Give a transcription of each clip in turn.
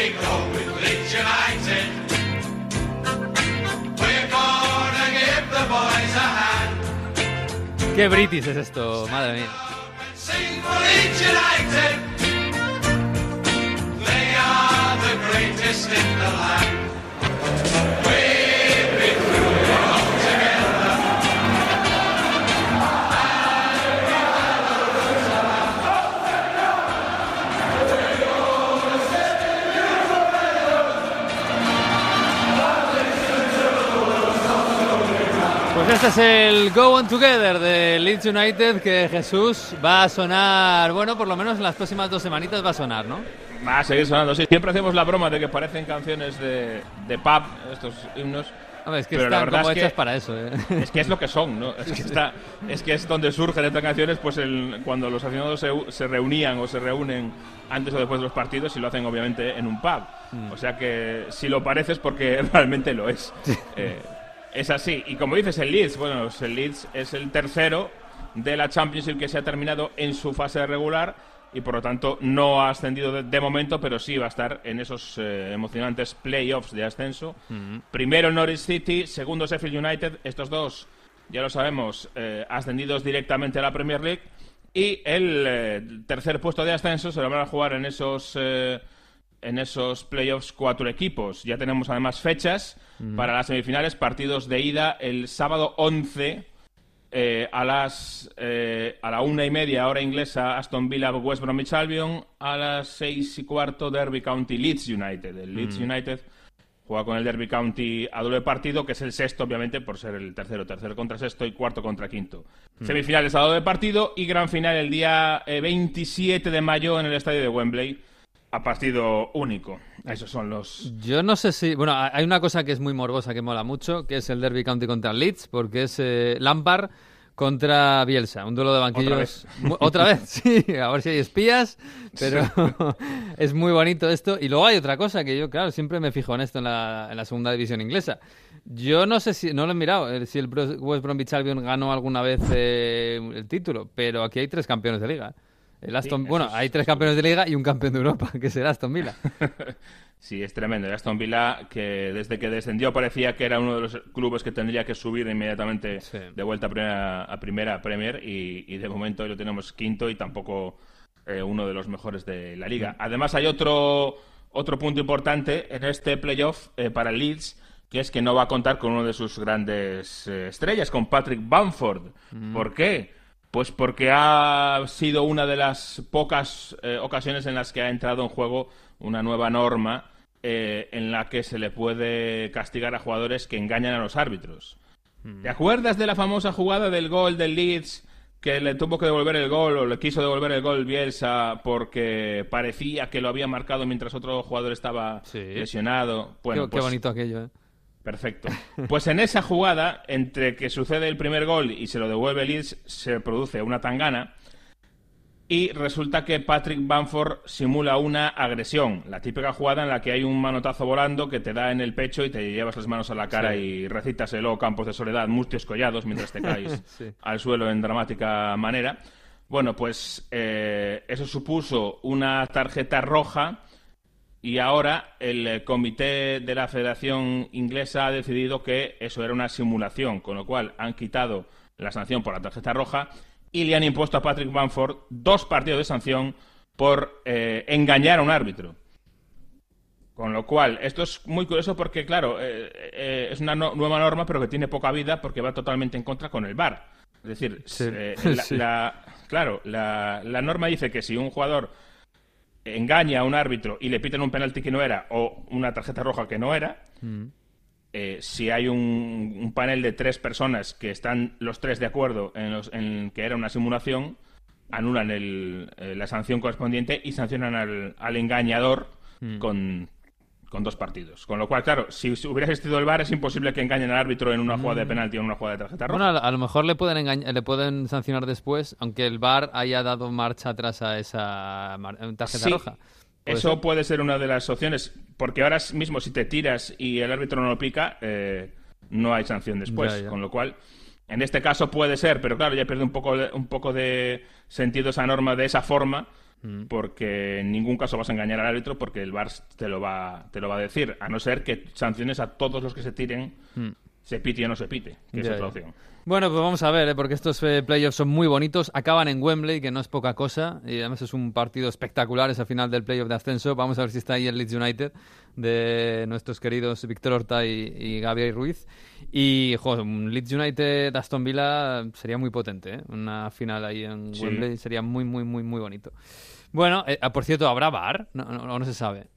we go with Leeds United. We're gonna give the boys a hand. Qué british es esto, madre mía. They are the greatest in the land. Este es el Go On Together de Leeds United que Jesús va a sonar, bueno, por lo menos en las próximas dos semanitas va a sonar, ¿no? Va a seguir sonando, sí. Siempre hacemos la broma de que parecen canciones de, de pub, estos himnos. Hombre, es que Pero la están verdad como es que- hechas para eso, ¿eh? Es que es lo que son, ¿no? Es que, está, es que es donde surgen estas canciones, pues el- cuando los aficionados se, se reunían o se reúnen antes o después de los partidos y lo hacen obviamente en un pub. Mm. O sea que si lo parece es porque realmente lo es. Eh, es así. Y como dices, el Leeds, bueno, el Leeds es el tercero de la Championship que se ha terminado en su fase regular y por lo tanto no ha ascendido de, de momento, pero sí va a estar en esos eh, emocionantes playoffs de ascenso. Primero el Norwich City, segundo Sheffield United, estos dos, ya lo sabemos, eh, ascendidos directamente a la Premier League. Y el eh, tercer puesto de ascenso se lo van a jugar en esos, eh, en esos playoffs cuatro equipos. Ya tenemos además fechas para las semifinales, partidos de ida el sábado 11 eh, a las eh, a la una y media hora inglesa Aston Villa West Bromwich Albion a las seis y cuarto Derby County Leeds United. El Leeds United juega con el Derby County a doble partido que es el sexto obviamente por ser el tercero. Tercero contra sexto y cuarto contra quinto. Semifinales a doble partido y gran final el día eh, 27 de mayo en el estadio de Wembley a partido único esos son los Yo no sé si. Bueno, hay una cosa que es muy morbosa que mola mucho, que es el Derby County contra Leeds, porque es eh, Lampard contra Bielsa, un duelo de banquillos. vez. Mu- Otra vez, sí, a ver si hay espías, pero es muy bonito esto. Y luego hay otra cosa que yo, claro, siempre me fijo en esto en la, en la segunda división inglesa. Yo no sé si, no lo he mirado, eh, si el West Bromwich Albion ganó alguna vez eh, el título, pero aquí hay tres campeones de liga. El Aston, bueno, es- hay tres campeones de liga y un campeón de Europa, que será Aston Villa. Sí, es tremendo. El Aston Villa, que desde que descendió parecía que era uno de los clubes que tendría que subir inmediatamente Sí. de vuelta a primera, a primera Premier y, y de momento lo tenemos quinto y tampoco eh, uno de los mejores de la liga. Además hay otro, otro punto importante en este playoff eh, para el Leeds, que es que no va a contar con uno de sus grandes eh, estrellas, con Patrick Bamford. ¿Por qué? Pues porque ha sido una de las pocas eh, ocasiones en las que ha entrado en juego una nueva norma eh, en la que se le puede castigar a jugadores que engañan a los árbitros. ¿Te acuerdas de la famosa jugada del gol del Leeds que le tuvo que devolver el gol o le quiso devolver el gol Bielsa porque parecía que lo había marcado mientras otro jugador estaba Sí. lesionado? Bueno, qué, qué pues- bonito aquello, ¿eh? Perfecto. Pues en esa jugada, entre que sucede el primer gol y se lo devuelve Leeds, se produce una tangana. Y resulta que Patrick Bamford simula una agresión. La típica jugada en la que hay un manotazo volando que te da en el pecho y te llevas las manos a la cara Sí. y recitas el "Oh, Campos de Soledad, mustios collados mientras te caes Sí. al suelo en dramática manera. Bueno, pues eh, eso supuso una tarjeta roja y ahora el eh, comité de la Federación Inglesa ha decidido que eso era una simulación, con lo cual han quitado la sanción por la tarjeta roja y le han impuesto a Patrick Bamford dos partidos de sanción por eh, engañar a un árbitro. Con lo cual, esto es muy curioso porque, claro, eh, eh, es una no- nueva norma, pero que tiene poca vida porque va totalmente en contra con el VAR. Es decir, Sí, eh, la- sí. la- claro, la, la norma dice que si un jugador engaña a un árbitro y le piten un penalti que no era o una tarjeta roja que no era, eh, si hay un, un panel de tres personas que están los tres de acuerdo en, los- en que era una simulación, anulan el- eh, la sanción correspondiente y sancionan al, al engañador con, con dos partidos. Con lo cual, claro, si hubiera existido el VAR es imposible que engañen al árbitro en una jugada de penalti o en una jugada de tarjeta roja. Bueno, a, lo mejor le pueden le pueden sancionar después, aunque el VAR haya dado marcha atrás a esa tarjeta Sí, roja. Puede Eso ser. puede ser una de las opciones, porque ahora mismo si te tiras y el árbitro no lo pica, eh, no hay sanción después. Ya, ya. Con lo cual, en este caso puede ser, pero claro, ya pierde un poco, un poco de sentido esa norma de esa forma, Mm. Porque en ningún caso vas a engañar al árbitro porque el VAR te lo va, te lo va a decir, a no ser que sanciones a todos los que se tiren, mm. Se pite o no se pite, que es otra opción. Bueno, pues vamos a ver, ¿eh? porque estos eh, playoffs son muy bonitos. Acaban en Wembley, que no es poca cosa. Y además es un partido espectacular, ese final del playoff de ascenso. Vamos a ver si está ahí el Leeds United de nuestros queridos Víctor Horta y, y Gabriel Ruiz. Y, joder, un Leeds United Aston Villa sería muy potente, ¿eh? Una final ahí en Wembley sería muy, muy, muy, muy bonito. Bueno, eh, ah, por cierto, ¿habrá bar? No, no, no, se sabe.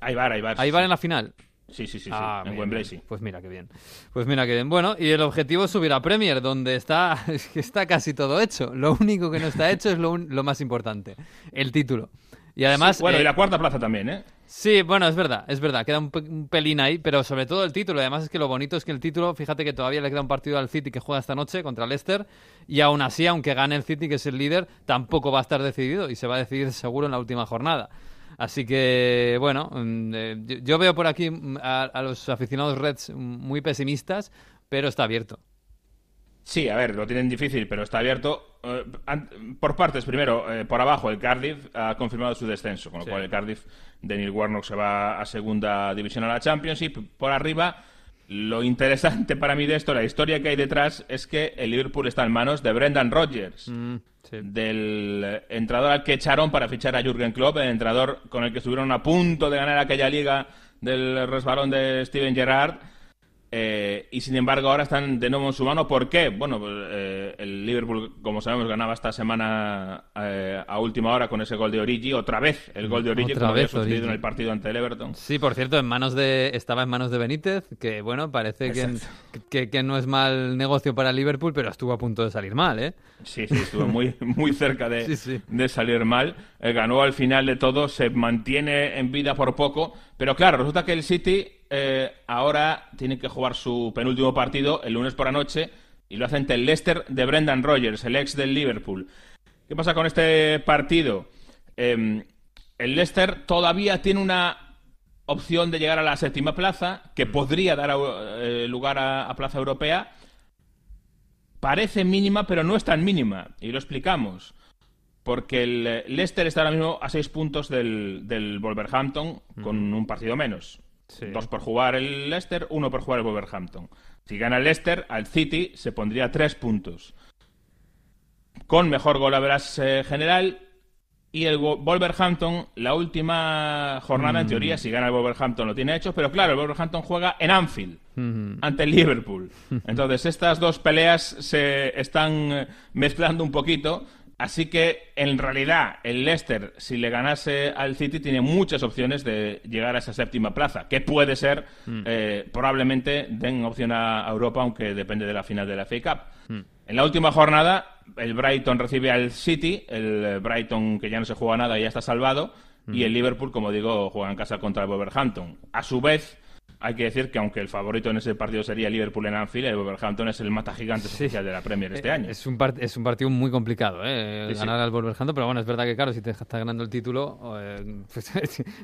Hay bar, hay bar. ¿Hay bar en la final? Sí, sí, sí, ah, en Wembley sí. Pues mira qué bien. Pues mira qué bien. Bueno, y el objetivo es subir a Premier, donde está, está casi todo hecho. Lo único que no está hecho es lo, lo más importante, el título. Y además... bueno, y eh, la cuarta plaza también, ¿eh? Sí, bueno, es verdad, es verdad, queda un, pelín ahí, pero sobre todo el título. Además es que lo bonito es que el título, fíjate que todavía le queda un partido al City que juega esta noche contra Leicester, y aún así, aunque gane el City, que es el líder, tampoco va a estar decidido y se va a decidir seguro en la última jornada. Así que, bueno, mm, eh, yo veo por aquí mm, a los aficionados Reds muy pesimistas, pero está abierto. Sí, a ver, lo tienen difícil, pero está abierto. Eh, por partes, primero, eh, por abajo, el Cardiff ha confirmado su descenso, con lo cual el Cardiff de Neil Warnock se va a segunda división a la Championship. Por arriba, lo interesante para mí de esto, la historia que hay detrás, es que el Liverpool está en manos de Brendan Rodgers, mm, del entrenador al que echaron para fichar a Jürgen Klopp, el entrenador con el que estuvieron a punto de ganar aquella liga del resbalón de Steven Gerrard eh, y sin embargo ahora están de nuevo en su mano. ¿Por qué? Bueno, pues, eh, el Liverpool, como sabemos, ganaba esta semana eh, a última hora con ese gol de Origi. Otra vez el gol de Origi, como había sucedido en el partido ante el Everton. Sí, por cierto, en manos de estaba en manos de Benítez, que bueno, parece que, que, no es mal negocio para Liverpool, pero estuvo a punto de salir mal, ¿eh? Sí, sí, estuvo muy, muy cerca de, de salir mal. ganó al final de todo, se mantiene en vida por poco, pero claro, resulta que el City eh, ahora tiene que jugar su penúltimo partido el lunes por la noche y lo hace ante el Leicester de Brendan Rodgers, el ex del Liverpool. ¿Qué pasa con este partido? Em, el Leicester todavía tiene una opción de llegar a la séptima plaza, que podría dar eh, lugar a, plaza europea. Parece mínima, pero no es tan mínima. Y lo explicamos. Porque el Leicester está ahora mismo a seis puntos del, del Wolverhampton, con un partido menos. Dos por jugar el Leicester, uno por jugar el Wolverhampton. Si gana el Leicester, al City se pondría tres puntos. Con mejor gol a eh, general. Y el Wolverhampton, la última jornada, en mm. teoría, si gana el Wolverhampton lo tiene hecho, pero claro, el Wolverhampton juega en Anfield, ante el Liverpool. Entonces, estas dos peleas se están eh, mezclando un poquito Así que, en realidad, el Leicester, si le ganase al City, tiene muchas opciones de llegar a esa séptima plaza, que puede ser, mm. eh, probablemente den opción a Europa, aunque depende de la final de la FA Cup. Mm. En la última jornada, el Brighton recibe al City, el Brighton que ya no se juega nada y ya está salvado, y mm. el Liverpool, como digo, juega en casa contra el Wolverhampton. A su vez, hay que decir que aunque el favorito en ese partido sería Liverpool en Anfield, el Wolverhampton es el mata gigante oficial de la Premier este eh, año. Es un, es un partido muy complicado, ¿eh? ganar al Wolverhampton, pero bueno, es verdad que claro, si te estás ganando el título, eh, pues,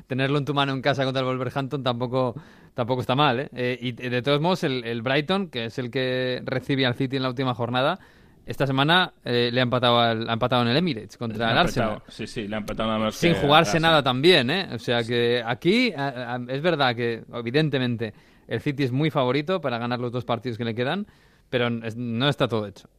tenerlo en tu mano en casa contra el Wolverhampton tampoco, tampoco está mal. ¿eh? eh y de todos modos, el, el Brighton, que es el que recibe al City en la última jornada, esta semana eh, le ha empatado, ha empatado en el Emirates contra el Arsenal. Sí, sí, le ha empatado Sin jugarse nada también, ¿eh? O sea que aquí es verdad que, evidentemente, el City es muy favorito para ganar los dos partidos que le quedan, pero no está todo hecho.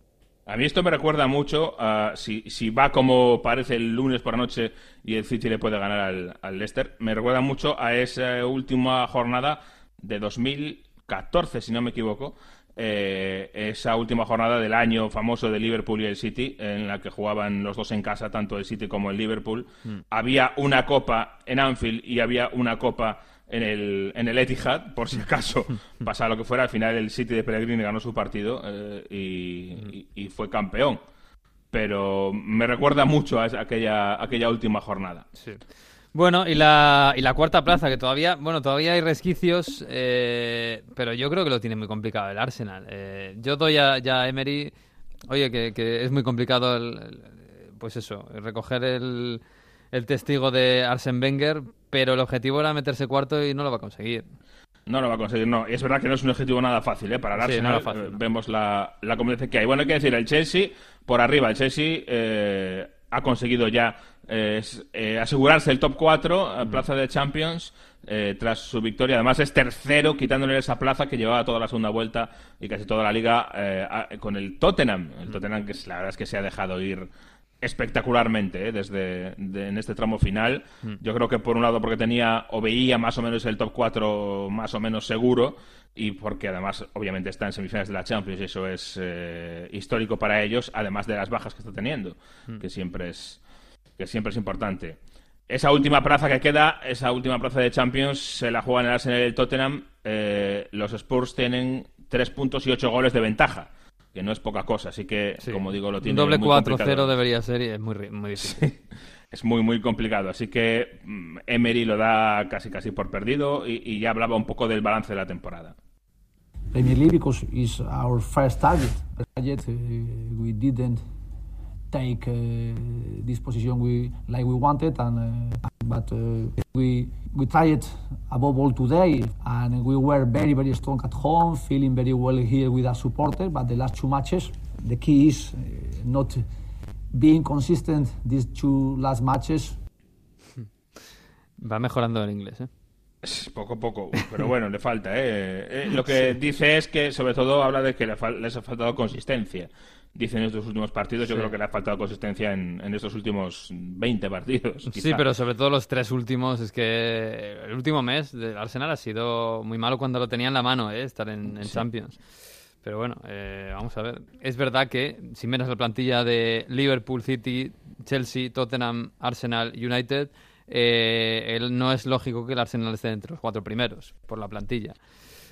A mí esto me recuerda mucho a si, si va como parece el lunes por la noche y el City le puede ganar al, al Leicester, me recuerda mucho a esa última jornada de 2014, si no me equivoco, eh, esa última jornada del año famoso de Liverpool y el City, en la que jugaban los dos en casa, tanto el City como el Liverpool. Mm. Había una copa en Anfield y había una copa en el, en el Etihad, por si acaso pasaba lo que fuera. Al final el City de Pellegrini ganó su partido eh, mm. y, fue campeón. Pero me recuerda mucho a aquella, aquella última jornada. Sí. Bueno, y la, y la cuarta plaza, que todavía, bueno, todavía hay resquicios, eh, pero yo creo que lo tiene muy complicado el Arsenal. Eh, yo doy a, ya a Emery, oye, que, que, es muy complicado, el, pues eso, recoger el, el testigo de Arsen Wenger, pero el objetivo era meterse cuarto y no lo va a conseguir. No lo va a conseguir, no. Y es verdad que no es un objetivo nada fácil, ¿eh? Para el Arsenal eh, vemos la, la competencia que hay. Bueno, hay que decir, el Chelsea, por arriba, el Chelsea ha conseguido ya es eh, asegurarse el top 4 a plaza de Champions eh, tras su victoria. Además es tercero quitándole esa plaza que llevaba toda la segunda vuelta y casi toda la liga eh, a- con el Tottenham. El Tottenham que la verdad es que se ha dejado ir espectacularmente ¿eh? desde de- en este tramo final. Yo creo que por un lado porque tenía o veía más o menos el top 4 más o menos seguro y porque además obviamente está en semifinales de la Champions y eso es eh, histórico para ellos, además de las bajas que está teniendo, que siempre es que siempre es importante. Esa última plaza que queda, esa última plaza de Champions, se la juegan el Arsenal y el Tottenham. Eh, los Spurs tienen tres puntos y ocho goles de ventaja, que no es poca cosa. Así que, Sí. como digo, lo Un tiene doble muy 4-0 complicado. debería ser y es muy, muy difícil. Es muy, muy complicado. Así que mm, Emery lo da casi, casi por perdido y, y ya hablaba un poco del balance de la temporada. Premier League because it's our first target. Yet uh, we didn't take uh, this position we like we wanted, and uh, but uh, we we tried above all today, and we were very very strong at home, feeling very well here with our supporters. But the last two matches, the key is uh, not being consistent. These two last matches Va mejorando el inglés, ¿eh? Poco a poco, pero bueno, le falta. ¿eh? Eh, lo que dice es que, sobre todo, habla de que le fal- les ha faltado consistencia. Dice en estos últimos partidos, yo creo que le ha faltado consistencia en, en estos últimos 20 partidos. Sí, pero sobre todo los tres últimos, es que el último mes del Arsenal ha sido muy malo cuando lo tenía en la mano, ¿eh? estar en, en Champions. Pero bueno, eh, vamos a ver. Es verdad que si miras la plantilla de Liverpool, City, Chelsea, Tottenham, Arsenal, United, eh, él no es lógico que el Arsenal esté entre los cuatro primeros por la plantilla.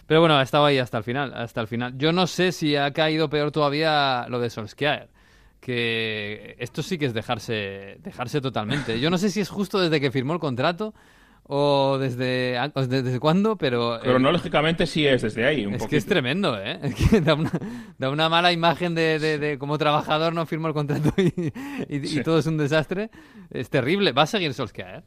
Pero bueno, ha estado ahí hasta el final, hasta el final. Yo no sé si ha caído peor todavía lo de Solskjaer que esto sí que es dejarse dejarse totalmente. Yo no sé si es justo desde que firmó el contrato o desde o desde, cuándo, pero eh, Cronológicamente sí es desde ahí. Un es que es tremendo, ¿eh? Es que da una, da una mala imagen de, de- de como trabajador no firmó el contrato y, y- todo es un desastre. Es terrible. Va a seguir Solskjaer.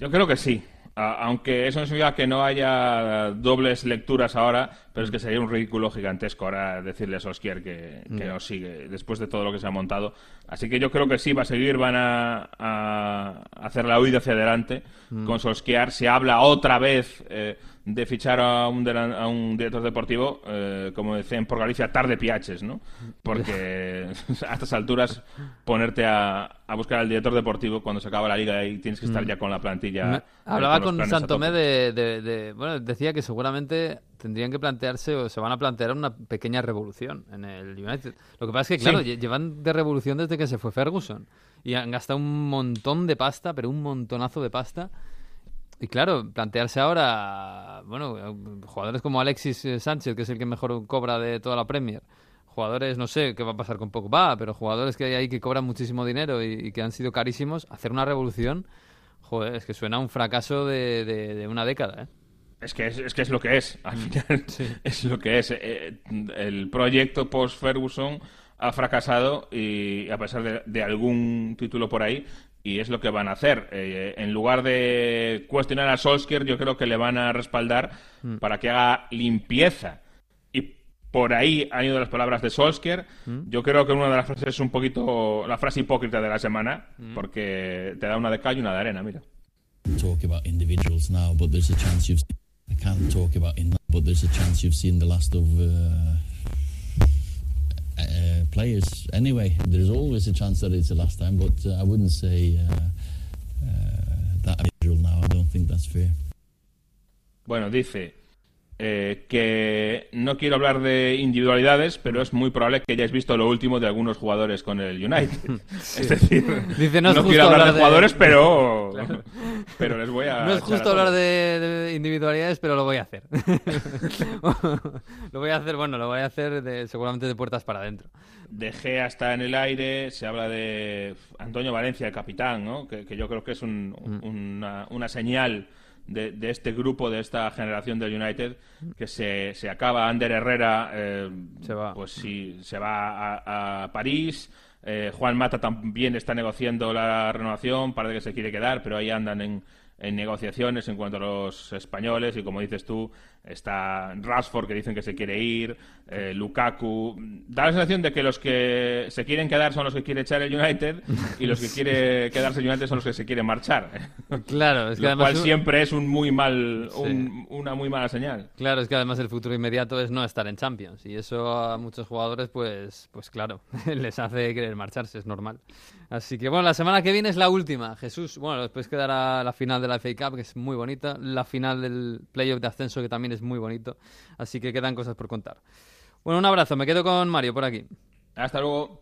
Yo creo que sí. Aunque eso no significa que no haya dobles lecturas ahora, pero es que sería un ridículo gigantesco ahora decirle a Solskjaer que, que no sigue después de todo lo que se ha montado. Así que yo creo que sí, va a seguir, van a, a hacer la huida hacia adelante con Solskjaer. Se habla otra vez eh, de fichar a un, delan- a un director deportivo, eh, como decían por Galicia, tarde piaches, ¿no? Porque a estas alturas ponerte a, a buscar al director deportivo cuando se acaba la liga y tienes que estar ya con la plantilla. Me- Hablaba con a Santomé de, de- de- Bueno, decía que seguramente tendrían que plantearse o se van a plantear una pequeña revolución en el United. Lo que pasa es que, claro, Sí. llevan de revolución desde que se fue Ferguson. Y han gastado un montón de pasta, pero un montonazo de pasta. Y claro, plantearse ahora, bueno, jugadores como Alexis eh, Sánchez, que es el que mejor cobra de toda la Premier. Jugadores, no sé qué va a pasar con Pogba, pero jugadores que hay ahí que cobran muchísimo dinero y, y que han sido carísimos, hacer una revolución, joder, es que suena a un fracaso de, de- de una década, ¿eh? Es que es, es que es lo que es, al final es lo que es. Eh, el proyecto post-Ferguson ha fracasado y a pesar de, de algún título por ahí, y es lo que van a hacer. Eh, en lugar de cuestionar a Solskjaer, yo creo que le van a respaldar para que haga limpieza. Y por ahí han ido las palabras de Solskjaer. Yo creo que una de las frases es un poquito la frase hipócrita de la semana, porque te da una de cal y una de arena, mira. talk about individuals now, but there's a chance you've. I can't talk about in that, but there's a chance you've seen the last of uh, uh, players. Anyway, there's always a chance that it's the last time, but uh, I wouldn't say uh, uh, that now. I don't think that's fair. Bueno, dice eh, que no quiero hablar de individualidades, pero es muy probable que hayáis visto lo último de algunos jugadores con el United. Es decir, Dice, no es justo quiero hablar, hablar de de- jugadores, pero, pero les voy a. No es justo a hablar de, de individualidades, pero lo voy a hacer. lo voy a hacer, bueno, lo voy a hacer de- seguramente de puertas para adentro. De Gea está en el aire, se habla de Antonio Valencia, el capitán, ¿no? que, que yo creo que es un- Mm. una, una señal de, de este grupo, de esta generación del United, que se, se acaba. Ander Herrera, eh, Se va. pues sí, se va a, a París. Eh, Juan Mata también está negociando la renovación, parece que se quiere quedar, pero ahí andan en, en negociaciones en cuanto a los españoles y como dices tú, está Rashford que dicen que se quiere ir, eh, Lukaku. Da la sensación de que los que se quieren quedar son los que quiere echar el United y los que quiere quedarse el United son los que se quieren marchar. Claro, es que Lo además... cual siempre es un muy mal, un- una muy mala señal. Claro, es que además el futuro inmediato es no estar en Champions y eso a muchos jugadores pues pues claro, les hace querer marcharse, es normal. Así que bueno, la semana que viene es la última, Jesús. Bueno, después quedará la final de la FA Cup que es muy bonita, la final del playoff de ascenso que es muy bonito, así que quedan cosas por contar. Bueno, un abrazo, me quedo con Mario por aquí. Hasta luego.